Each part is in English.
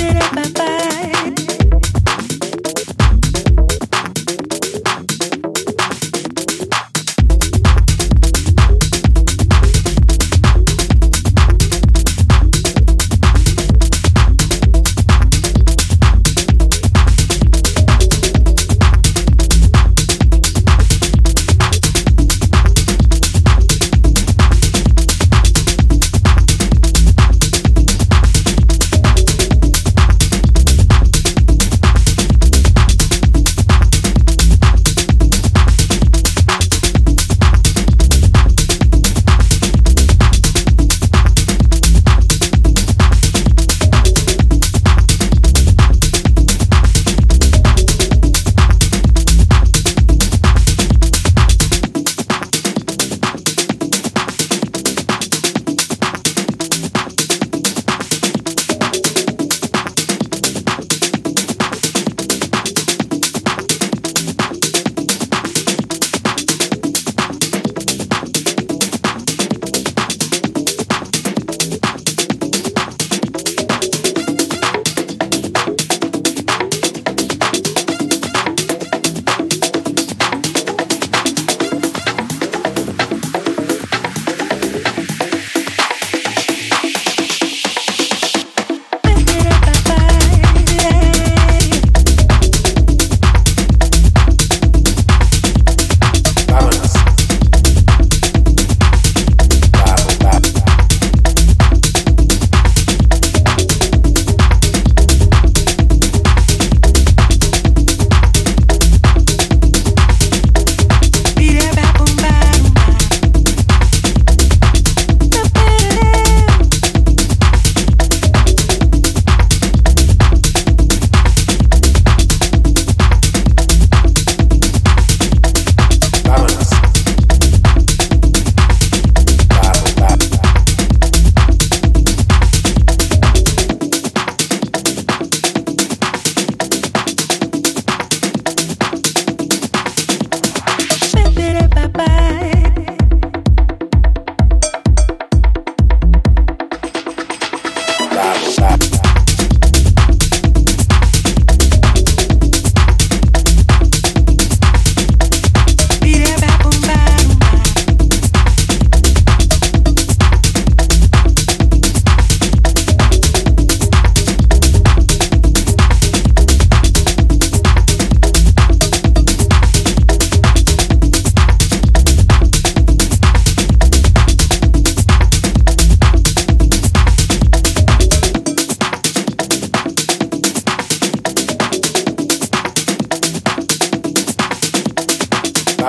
Balance, balance,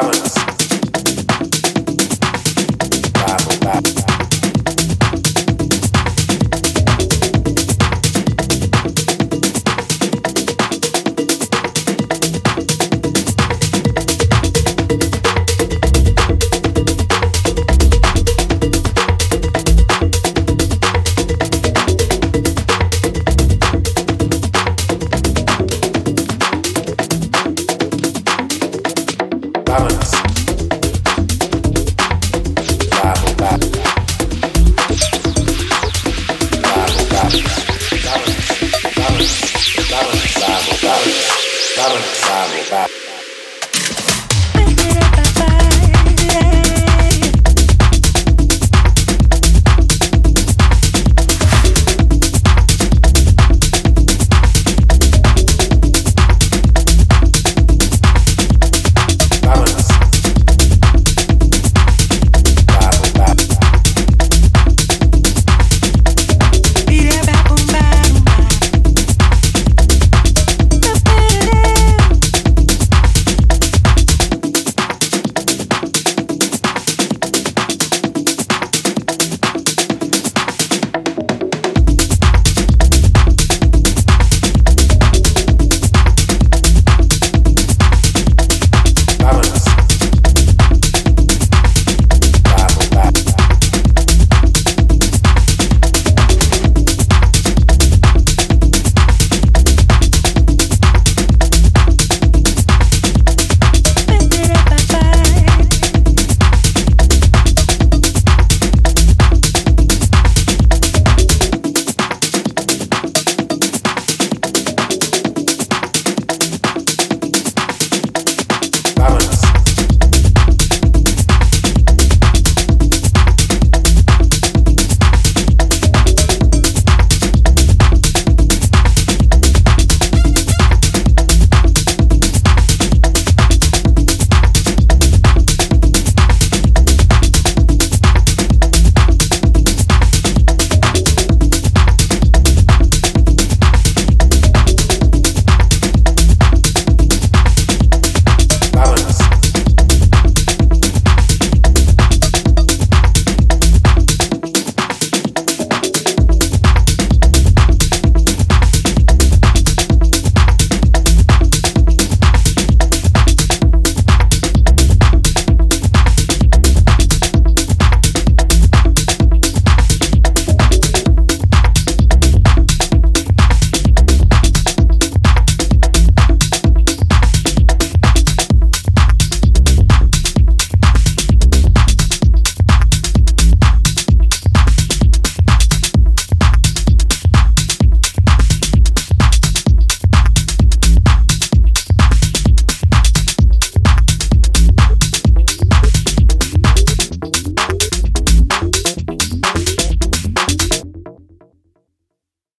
balance,